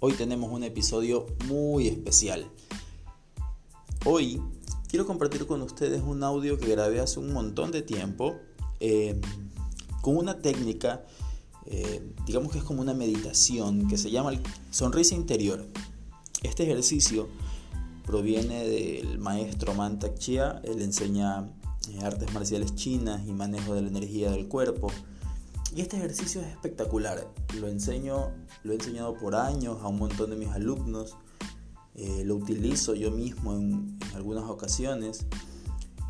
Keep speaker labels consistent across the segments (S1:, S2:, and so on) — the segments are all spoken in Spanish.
S1: Hoy tenemos un episodio muy especial. Hoy quiero compartir con ustedes un audio que grabé hace un montón de tiempo eh, con una técnica, eh, digamos que es como una meditación que se llama sonrisa interior. Este ejercicio proviene del maestro Mantak Chia, él enseña eh, artes marciales chinas y manejo de la energía del cuerpo. Y este ejercicio es espectacular. Lo enseño, lo he enseñado por años a un montón de mis alumnos. Eh, lo utilizo yo mismo en, algunas ocasiones.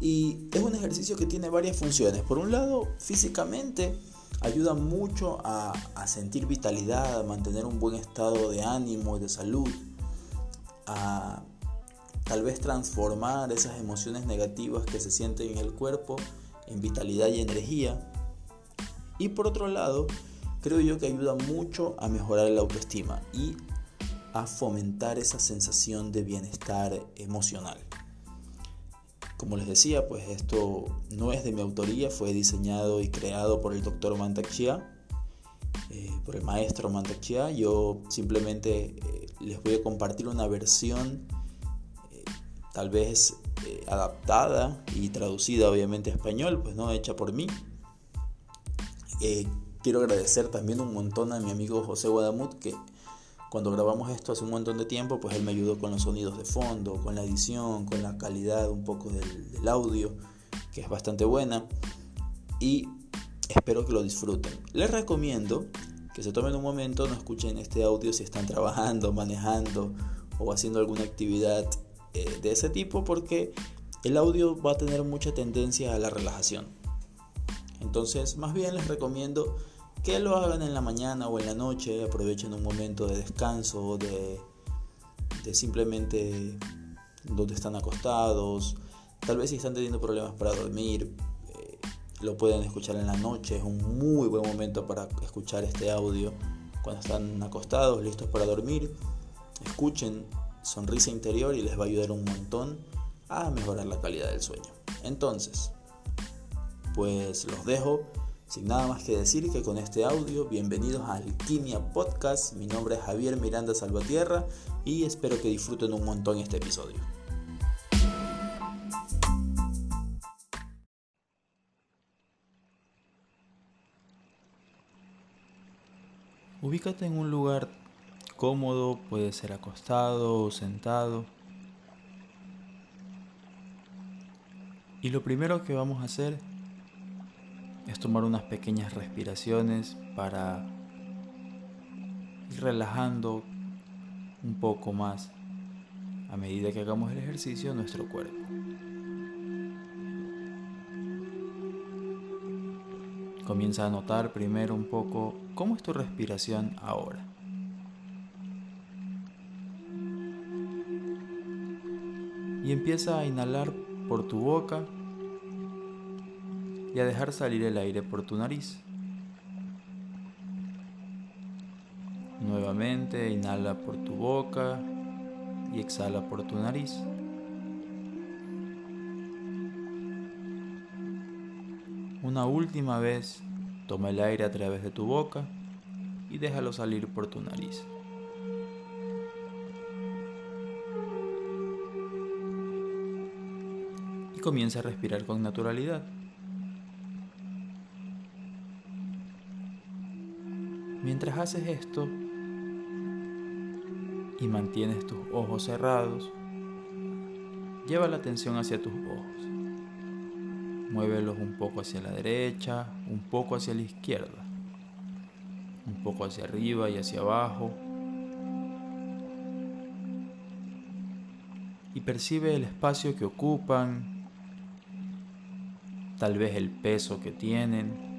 S1: Y es un ejercicio que tiene varias funciones. Por un lado, físicamente ayuda mucho a, a sentir vitalidad, a mantener un buen estado de ánimo y de salud, a tal vez transformar esas emociones negativas que se sienten en el cuerpo en vitalidad y energía. Y por otro lado, creo yo que ayuda mucho a mejorar la autoestima y a fomentar esa sensación de bienestar emocional. Como les decía, pues esto no es de mi autoría, fue diseñado y creado por el doctor Mantak Chia, eh, por el maestro Mantak Chia. Yo simplemente eh, les voy a compartir una versión tal vez eh, adaptada y traducida obviamente a español, pues no hecha por mí. Eh, quiero agradecer también un montón a mi amigo José Guadamut que cuando grabamos esto hace un montón de tiempo, pues él me ayudó con los sonidos de fondo, con la edición, con la calidad un poco del, audio, que es bastante buena. Y espero que lo disfruten. Les recomiendo que se tomen un momento, no escuchen este audio si están trabajando, manejando o haciendo alguna actividad eh, de ese tipo porque el audio va a tener mucha tendencia a la relajación. Entonces, más bien les recomiendo que lo hagan en la mañana o en la noche, aprovechen un momento de descanso, de, de simplemente donde están acostados, tal vez si están teniendo problemas para dormir, eh, lo pueden escuchar en la noche, es un muy buen momento para escuchar este audio cuando están acostados, listos para dormir. Escuchen sonrisa interior y les va a ayudar un montón a mejorar la calidad del sueño. Entonces, pues los dejo sin nada más que decir que con este audio, bienvenidos a Alquimia Podcast. Mi nombre es Javier Miranda Salvatierra y espero que disfruten un montón este episodio. Ubícate en un lugar cómodo, puede ser acostado o sentado. Y lo primero que vamos a hacer es tomar unas pequeñas respiraciones para ir relajando un poco más a medida que hagamos el ejercicio nuestro cuerpo. Comienza a notar primero un poco cómo es tu respiración ahora. y empieza a inhalar por tu boca y a dejar salir el aire por tu nariz. Nuevamente inhala por tu boca y exhala por tu nariz. Una última vez toma el aire a través de tu boca y déjalo salir por tu nariz. comienza a respirar con naturalidad. Mientras haces esto y mantienes tus ojos cerrados, lleva la atención hacia tus ojos. Muévelos un poco hacia la derecha, un poco hacia la izquierda, un poco hacia arriba y hacia abajo. Y percibe el espacio que ocupan tal vez el peso que tienen.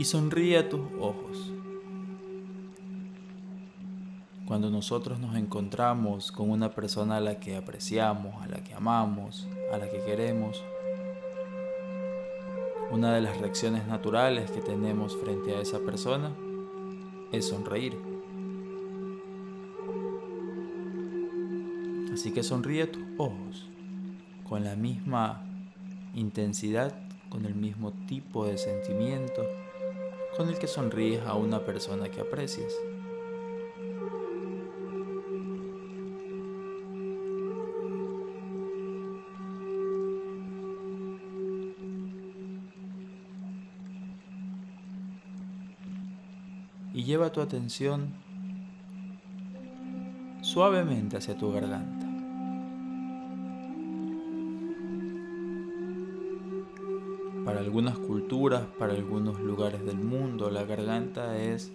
S1: Y sonríe a tus ojos. Cuando nosotros nos encontramos con una persona a la que apreciamos, a la que amamos, a la que queremos, una de las reacciones naturales que tenemos frente a esa persona es sonreír. Así que sonríe tus ojos con la misma intensidad con el mismo tipo de sentimiento con el que sonríes a una persona que aprecias. Y lleva tu atención suavemente hacia tu garganta. Algunas culturas, para algunos lugares del mundo, la garganta es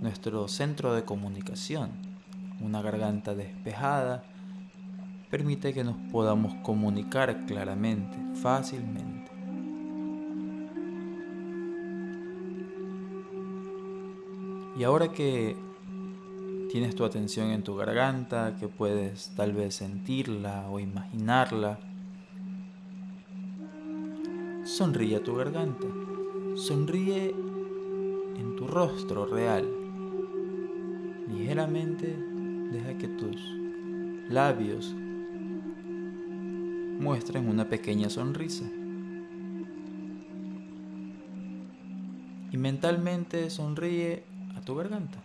S1: nuestro centro de comunicación. Una garganta despejada permite que nos podamos comunicar claramente, fácilmente. Y ahora que tienes tu atención en tu garganta, que puedes tal vez sentirla o imaginarla, Sonríe a tu garganta. Sonríe en tu rostro real. Ligeramente deja que tus labios muestren una pequeña sonrisa. Y mentalmente sonríe a tu garganta.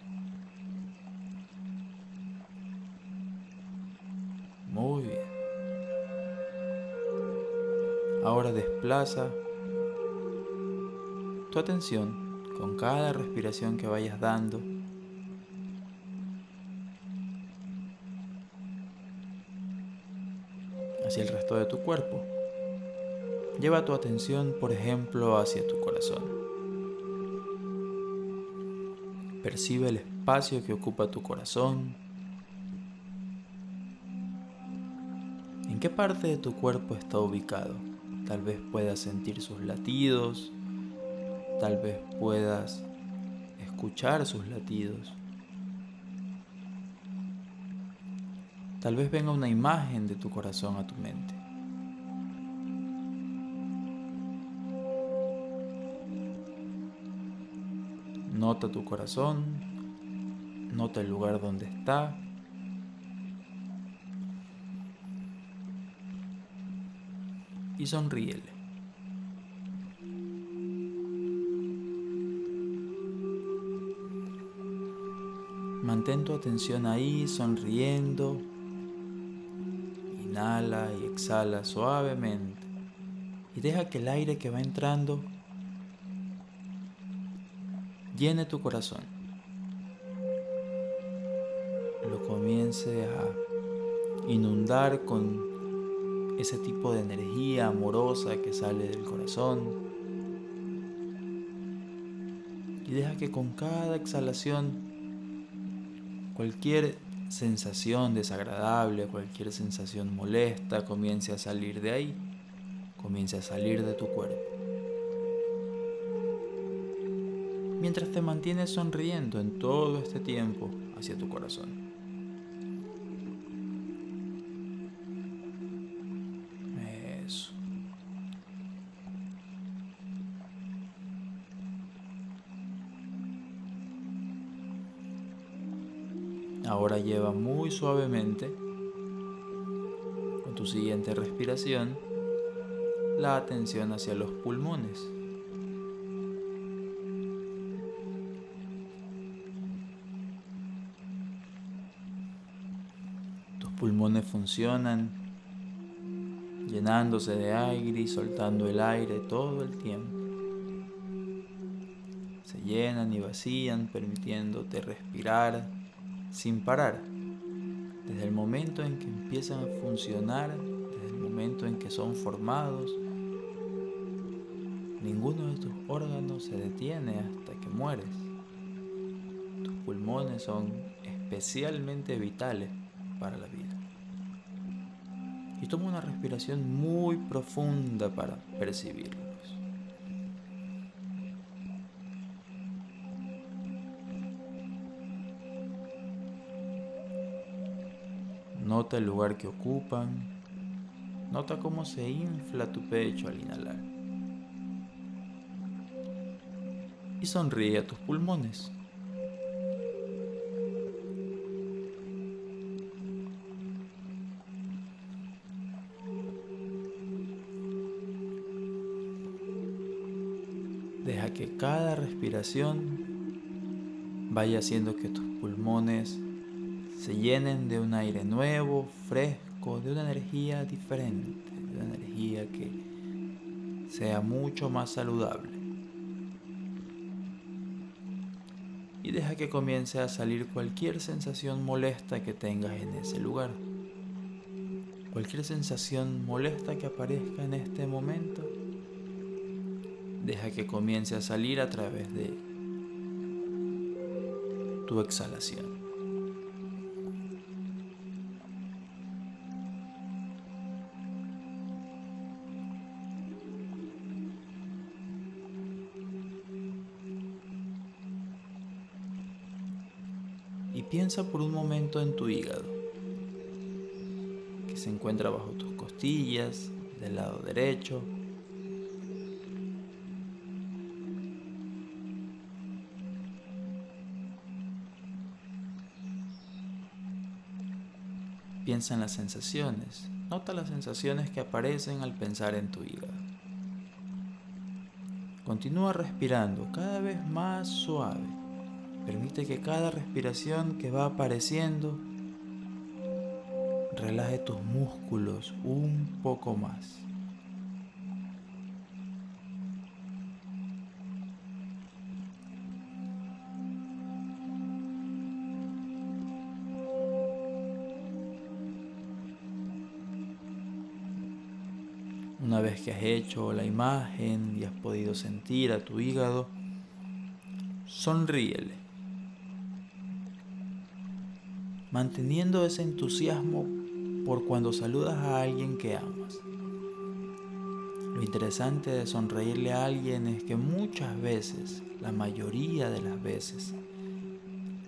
S1: Ahora desplaza tu atención con cada respiración que vayas dando. hacia el resto de tu cuerpo. Lleva tu atención, por ejemplo, hacia tu corazón. Percibe el espacio que ocupa tu corazón. ¿En qué parte de tu cuerpo está ubicado? Tal vez puedas sentir sus latidos, tal vez puedas escuchar sus latidos. Tal vez venga una imagen de tu corazón a tu mente. Nota tu corazón, nota el lugar donde está, sonríele. Mantén tu atención ahí, sonriendo. Inhala y exhala suavemente. Y deja que el aire que va entrando llene tu corazón. Lo comience a inundar con ese tipo de energía amorosa que sale del corazón. Y deja que con cada exhalación cualquier sensación desagradable, cualquier sensación molesta comience a salir de ahí, comience a salir de tu cuerpo. Mientras te mantienes sonriendo en todo este tiempo hacia tu corazón. Lleva muy suavemente, con tu siguiente respiración, la atención hacia los pulmones. Tus pulmones funcionan llenándose de aire y soltando el aire todo el tiempo. Se llenan y vacían permitiéndote respirar sin parar. Desde el momento en que empiezan a funcionar, desde el momento en que son formados, ninguno de tus órganos se detiene hasta que mueres. Tus pulmones son especialmente vitales para la vida. Y toma una respiración muy profunda para percibirlo. Nota el lugar que ocupan. Nota cómo se infla tu pecho al inhalar. Y sonríe a tus pulmones. Deja que cada respiración vaya haciendo que tus pulmones se llenen de un aire nuevo, fresco, de una energía diferente, de una energía que sea mucho más saludable. Y deja que comience a salir cualquier sensación molesta que tengas en ese lugar. Cualquier sensación molesta que aparezca en este momento, deja que comience a salir a través de tu exhalación. Piensa por un momento en tu hígado, que se encuentra bajo tus costillas, del lado derecho, Piensa en las sensaciones. Nota las sensaciones que aparecen al pensar en tu hígado. Continúa respirando cada vez más suave. Permite que cada respiración que va apareciendo relaje tus músculos un poco más. Una vez que has hecho la imagen y has podido sentir a tu hígado, sonríele, manteniendo ese entusiasmo por cuando saludas a alguien que amas. Lo interesante de sonreírle a alguien es que muchas veces, la mayoría de las veces,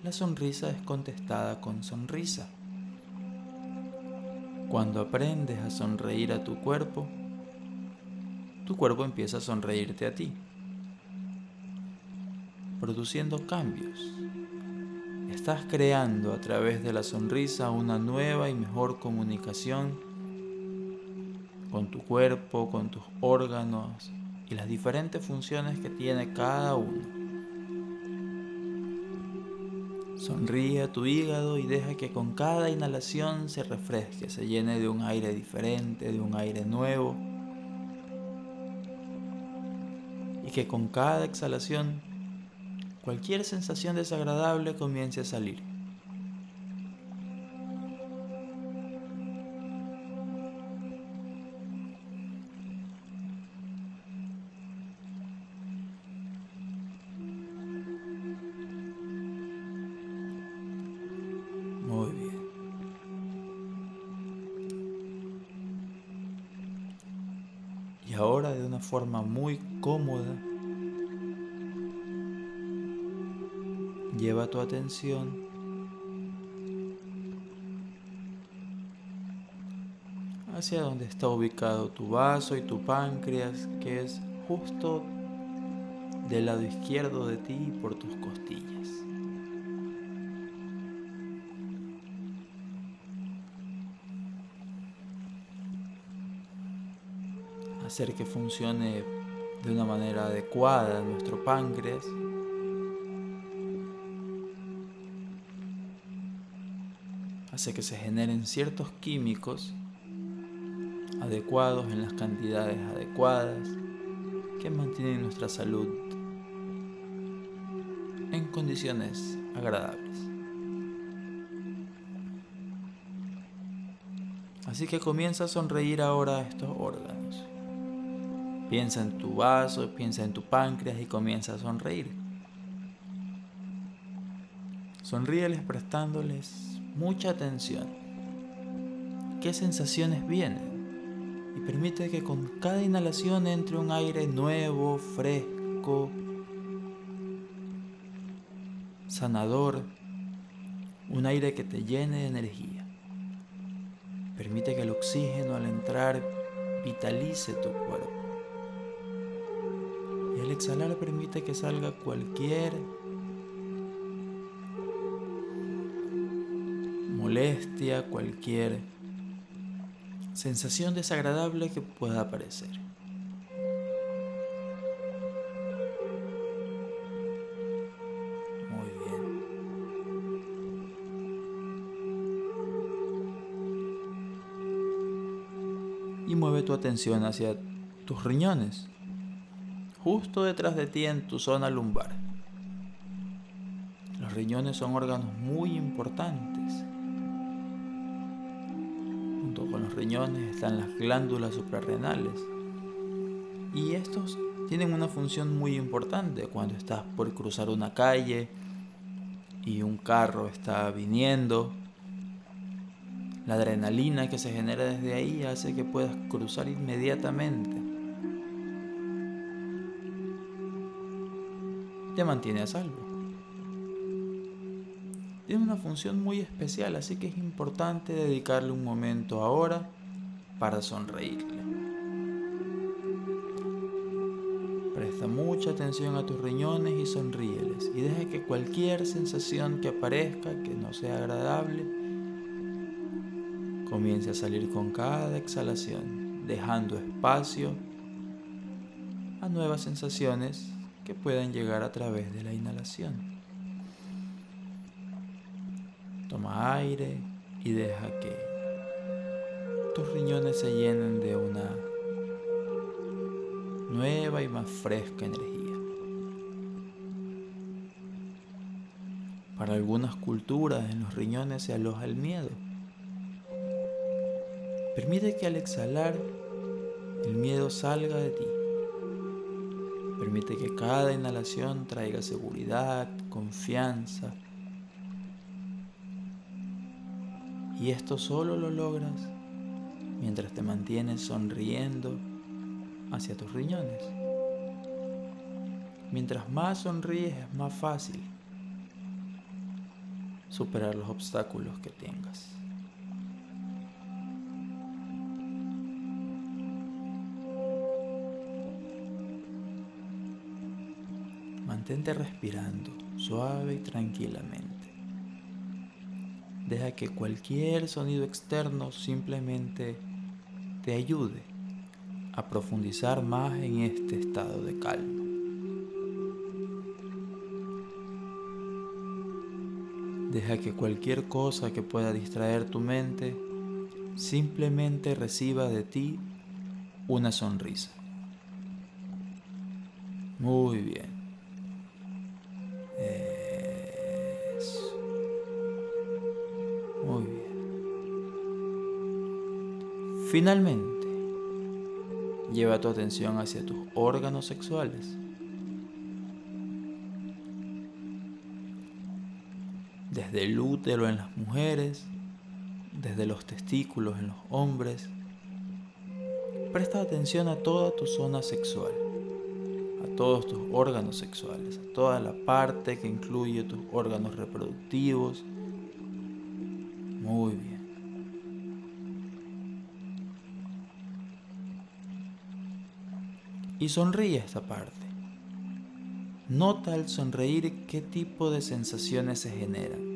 S1: la sonrisa es contestada con sonrisa. Cuando aprendes a sonreír a tu cuerpo, tu cuerpo empieza a sonreírte a ti, produciendo cambios. Estás creando a través de la sonrisa una nueva y mejor comunicación con tu cuerpo, con tus órganos y las diferentes funciones que tiene cada uno. Sonríe a tu hígado y deja que con cada inhalación se refresque, se llene de un aire diferente, de un aire nuevo y que con cada exhalación cualquier sensación desagradable comience a salir. Y ahora de una forma muy cómoda, lleva tu atención hacia donde está ubicado tu vaso y tu páncreas, que es justo del lado izquierdo de ti por tus costillas. hacer que funcione de una manera adecuada nuestro páncreas. Hace que se generen ciertos químicos adecuados en las cantidades adecuadas que mantienen nuestra salud en condiciones agradables. Así que comienza a sonreír ahora estos órganos. Piensa en tu vaso, piensa en tu páncreas y comienza a sonreír. Sonríeles prestándoles mucha atención. ¿Qué sensaciones vienen? Y permite que con cada inhalación entre un aire nuevo, fresco, sanador, un aire que te llene de energía. Permite que el oxígeno al entrar vitalice tu cuerpo. Y al exhalar permite que salga cualquier molestia, cualquier sensación desagradable que pueda aparecer. Muy bien. Y mueve tu atención hacia tus riñones, justo detrás de ti en tu zona lumbar. Los riñones son órganos muy importantes riñones están las glándulas suprarrenales. Y estos tienen una función muy importante cuando estás por cruzar una calle y un carro está viniendo. La adrenalina que se genera desde ahí hace que puedas cruzar inmediatamente. Te mantiene a salvo tiene una función muy especial, así que es importante dedicarle un momento ahora para sonreírle. Presta mucha atención a tus riñones y sonríeles y deja que cualquier sensación que aparezca que no sea agradable comience a salir con cada exhalación, dejando espacio a nuevas sensaciones que puedan llegar a través de la inhalación. Toma aire y deja que tus riñones se llenen de una nueva y más fresca energía. Para algunas culturas en los riñones se aloja el miedo. Permite que al exhalar el miedo salga de ti. Permite que cada inhalación traiga seguridad, confianza, Y esto solo lo logras mientras te mantienes sonriendo hacia tus riñones. Mientras más sonríes es más fácil superar los obstáculos que tengas. Mantente respirando suave y tranquilamente. Deja que cualquier sonido externo simplemente te ayude a profundizar más en este estado de calma. Deja que cualquier cosa que pueda distraer tu mente simplemente reciba de ti una sonrisa. Muy bien. Finalmente, lleva tu atención hacia tus órganos sexuales. Desde el útero en las mujeres, desde los testículos en los hombres. Presta atención a toda tu zona sexual, a todos tus órganos sexuales, a toda la parte que incluye tus órganos reproductivos. Muy bien. Y sonríe esta parte. Nota al sonreír qué tipo de sensaciones se generan.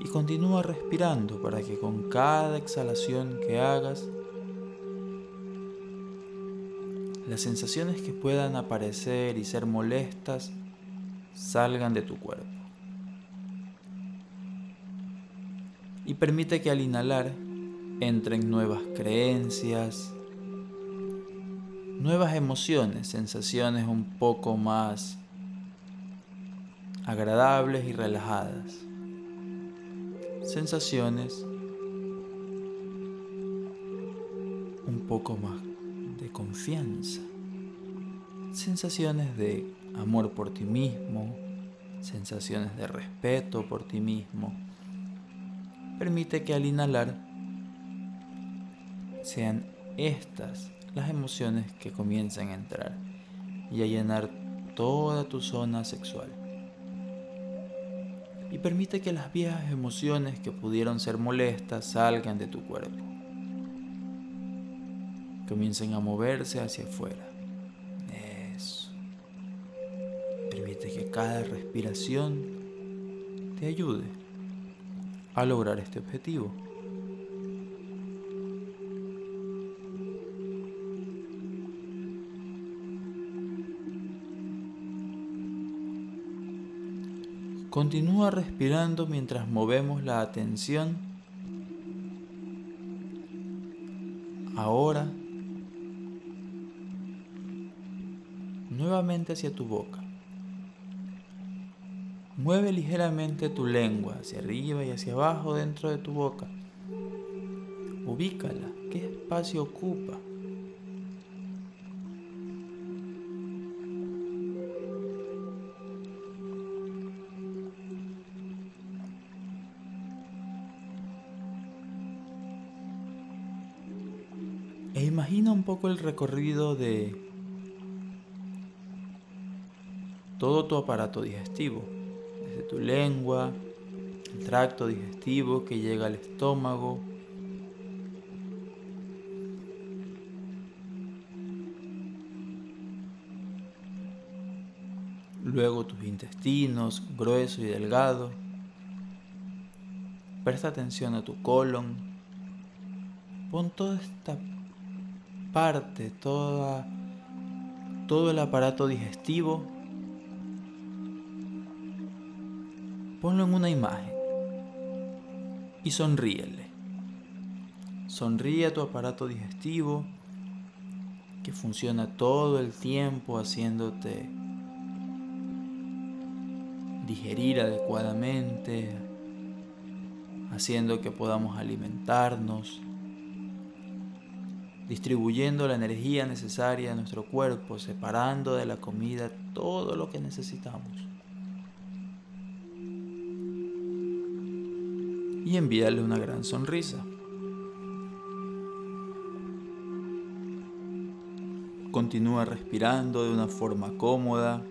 S1: Y continúa respirando para que con cada exhalación que hagas, las sensaciones que puedan aparecer y ser molestas salgan de tu cuerpo. Y permite que al inhalar entren nuevas creencias, nuevas emociones, sensaciones un poco más agradables y relajadas. Sensaciones un poco más de confianza. Sensaciones de amor por ti mismo, sensaciones de respeto por ti mismo. Permite que al inhalar sean estas las emociones que comienzan a entrar y a llenar toda tu zona sexual. Y permite que las viejas emociones que pudieron ser molestas salgan de tu cuerpo. Comiencen a moverse hacia afuera. Eso. Permite que cada respiración te ayude a lograr este objetivo. Continúa respirando mientras movemos la atención Ahora, nuevamente hacia tu boca. Mueve ligeramente tu lengua hacia arriba y hacia abajo dentro de tu boca. Ubícala. ¿Qué espacio ocupa? Poco el recorrido de todo tu aparato digestivo, desde tu lengua, el tracto digestivo que llega al estómago, luego tus intestinos, grueso y delgado. Presta atención a tu colon. Pon toda esta parte, toda, todo el aparato digestivo, ponlo en una imagen y sonríele. Sonríe a tu aparato digestivo que funciona todo el tiempo haciéndote digerir adecuadamente, haciendo que podamos alimentarnos, distribuyendo la energía necesaria a nuestro cuerpo, separando de la comida todo lo que necesitamos. Y envíale una gran sonrisa. Continúa respirando de una forma cómoda.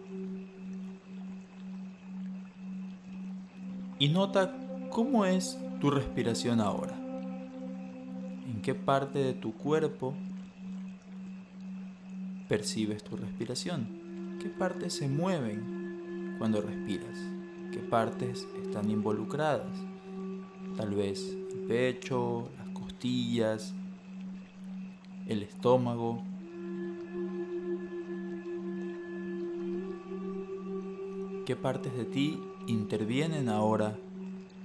S1: Y nota cómo es tu respiración ahora qué parte de tu cuerpo percibes tu respiración, qué partes se mueven cuando respiras, qué partes están involucradas, tal vez el pecho, las costillas, el estómago. ¿Qué partes de ti intervienen ahora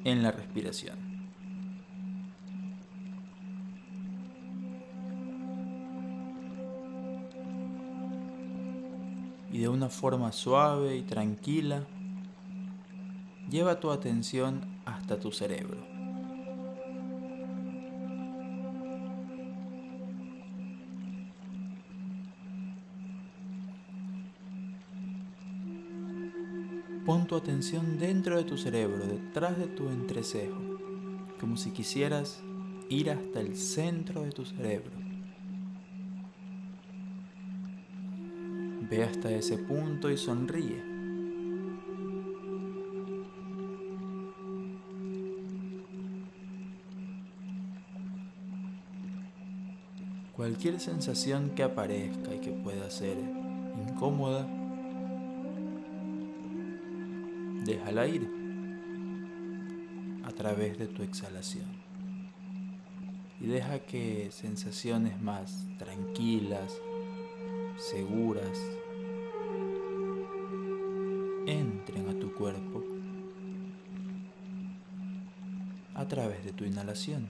S1: en la respiración? Y de una forma suave y tranquila, lleva tu atención hasta tu cerebro. Pon tu atención dentro de tu cerebro, detrás de tu entrecejo, como si quisieras ir hasta el centro de tu cerebro. Ve hasta ese punto y sonríe. Cualquier sensación que aparezca y que pueda ser incómoda, déjala ir a través de tu exhalación. Y deja que sensaciones más tranquilas, seguras, cuerpo a través de tu inhalación.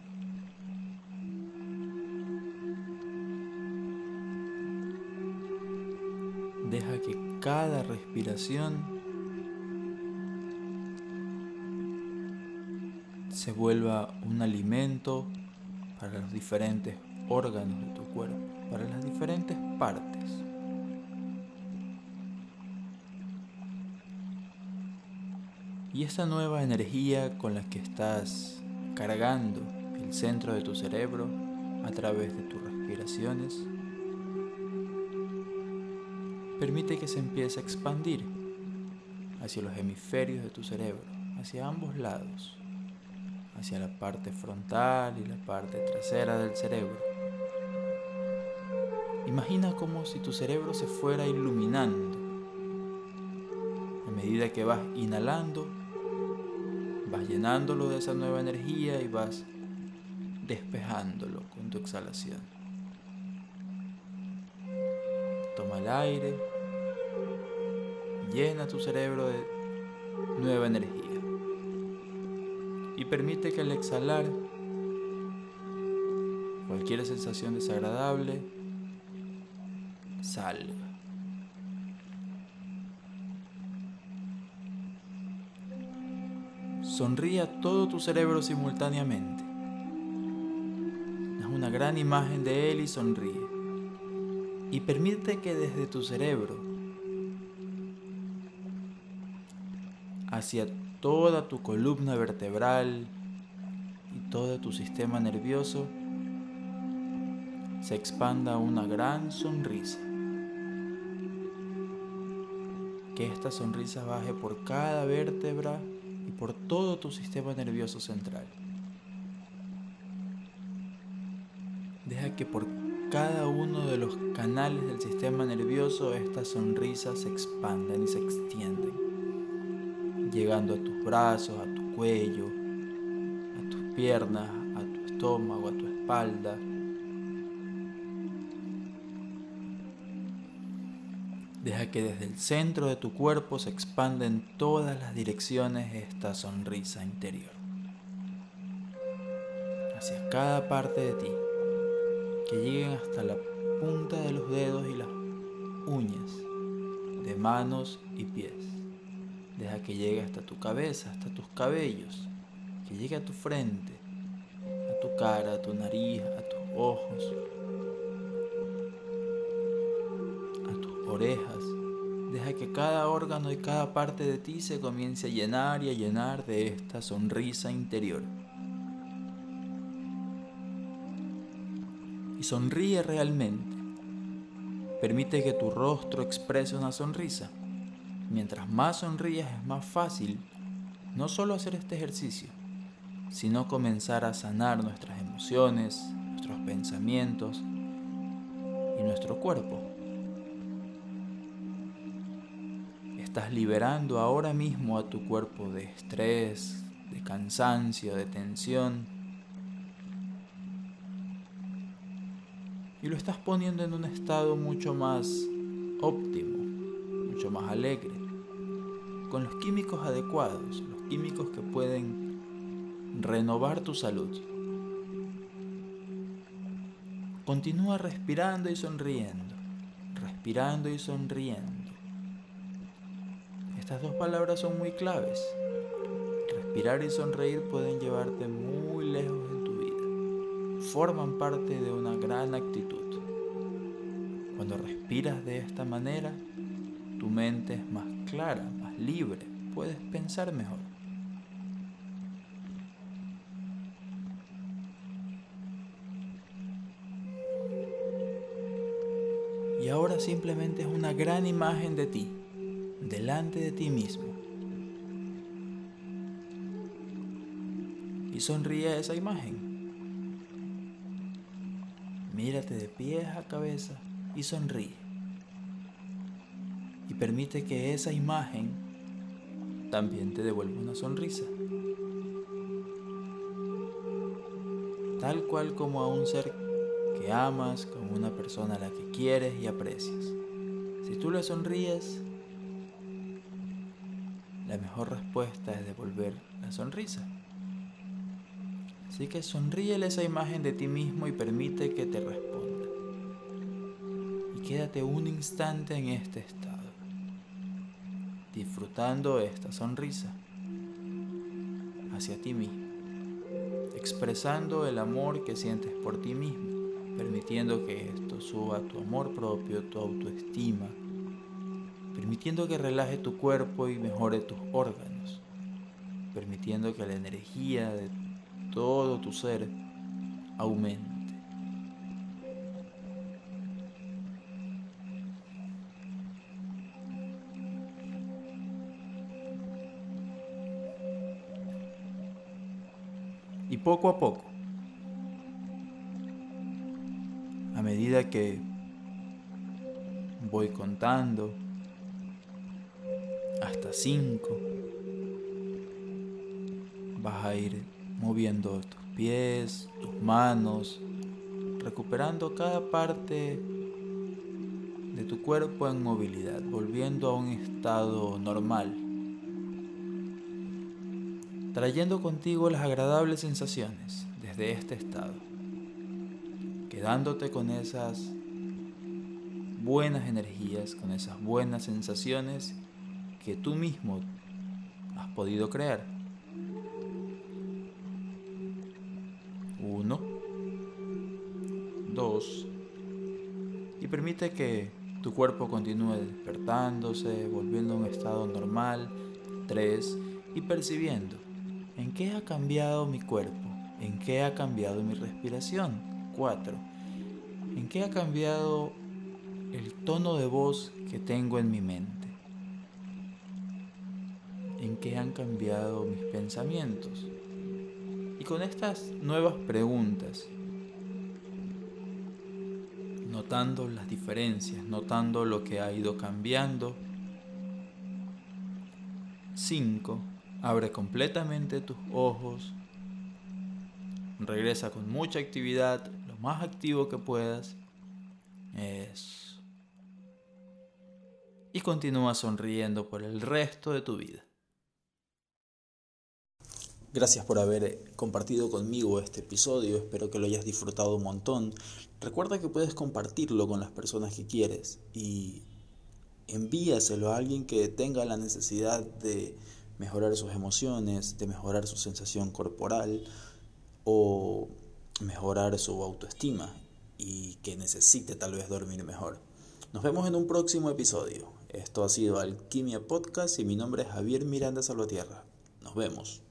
S1: Deja que cada respiración se vuelva un alimento para los diferentes órganos de tu cuerpo, para las diferentes partes. Y esa nueva energía con la que estás cargando el centro de tu cerebro a través de tus respiraciones, permite que se empiece a expandir hacia los hemisferios de tu cerebro, hacia ambos lados, hacia la parte frontal y la parte trasera del cerebro. Imagina como si tu cerebro se fuera iluminando a medida que vas inhalando llenándolo de esa nueva energía y vas despejándolo con tu exhalación. Toma el aire, llena tu cerebro de nueva energía y permite que al exhalar cualquier sensación desagradable salga. Sonríe a todo tu cerebro simultáneamente. Haz una gran imagen de él y sonríe. Y permite que desde tu cerebro hacia toda tu columna vertebral y todo tu sistema nervioso se expanda una gran sonrisa. Que esta sonrisa baje por cada vértebra por todo tu sistema nervioso central. Deja que por cada uno de los canales del sistema nervioso estas sonrisas se expandan y se extienden, llegando a tus brazos, a tu cuello, a tus piernas, a tu estómago, a tu espalda, Deja que desde el centro de tu cuerpo se expanda en todas las direcciones esta sonrisa interior. Hacia cada parte de ti. Que lleguen hasta la punta de los dedos y las uñas de manos y pies. Deja que llegue hasta tu cabeza, hasta tus cabellos. Que llegue a tu frente, a tu cara, a tu nariz, a tus ojos, orejas. Deja que cada órgano y cada parte de ti se comience a llenar y a llenar de esta sonrisa interior. Y sonríe realmente. Permite que tu rostro exprese una sonrisa. Mientras más sonríes es más fácil no solo hacer este ejercicio, sino comenzar a sanar nuestras emociones, nuestros pensamientos y nuestro cuerpo. Estás liberando ahora mismo a tu cuerpo de estrés, de cansancio, de tensión. Y lo estás poniendo en un estado mucho más óptimo, mucho más alegre, con los químicos adecuados, los químicos que pueden renovar tu salud. Continúa respirando y sonriendo, respirando y sonriendo. Estas dos palabras son muy claves. Respirar y sonreír pueden llevarte muy lejos en tu vida. Forman parte de una gran actitud. Cuando respiras de esta manera, tu mente es más clara, más libre, puedes pensar mejor. Y ahora simplemente es una gran imagen de ti delante de ti mismo. Y sonríe a esa imagen. Mírate de pies a cabeza y sonríe. Y permite que esa imagen también te devuelva una sonrisa. Tal cual como a un ser que amas, como una persona a la que quieres y aprecias. Si tú le sonríes, la mejor respuesta es devolver la sonrisa. Así que sonríele esa imagen de ti mismo y permite que te responda. Y quédate un instante en este estado, disfrutando esta sonrisa hacia ti mismo, expresando el amor que sientes por ti mismo, permitiendo que esto suba tu amor propio, tu autoestima, permitiendo que relaje tu cuerpo y mejore tus órganos, permitiendo que la energía de todo tu ser aumente. Y poco a poco, a medida que voy contando, hasta 5. Vas a ir moviendo tus pies, tus manos, recuperando cada parte de tu cuerpo en movilidad, volviendo a un estado normal, trayendo contigo las agradables sensaciones desde este estado. quedándote con esas buenas energías, con esas buenas sensaciones que tú mismo has podido crear. Uno, dos, y permite que tu cuerpo continúe despertándose, volviendo a un estado normal. Tres, y percibiendo en qué ha cambiado mi cuerpo, en qué ha cambiado mi respiración. Cuatro, en qué ha cambiado el tono de voz que tengo en mi mente, qué han cambiado mis pensamientos. Y con estas nuevas preguntas, notando las diferencias, notando lo que ha ido cambiando, 5. Abre completamente tus ojos, regresa con mucha actividad, lo más activo que puedas. Eso y continúa sonriendo por el resto de tu vida. Gracias por haber compartido conmigo este episodio, espero que lo hayas disfrutado un montón. Recuerda que puedes compartirlo con las personas que quieres y envíaselo a alguien que tenga la necesidad de mejorar sus emociones, de mejorar su sensación corporal o mejorar su autoestima y que necesite tal vez dormir mejor. Nos vemos en un próximo episodio. Esto ha sido Alquimia Podcast y mi nombre es Javier Miranda Salvatierra. Nos vemos.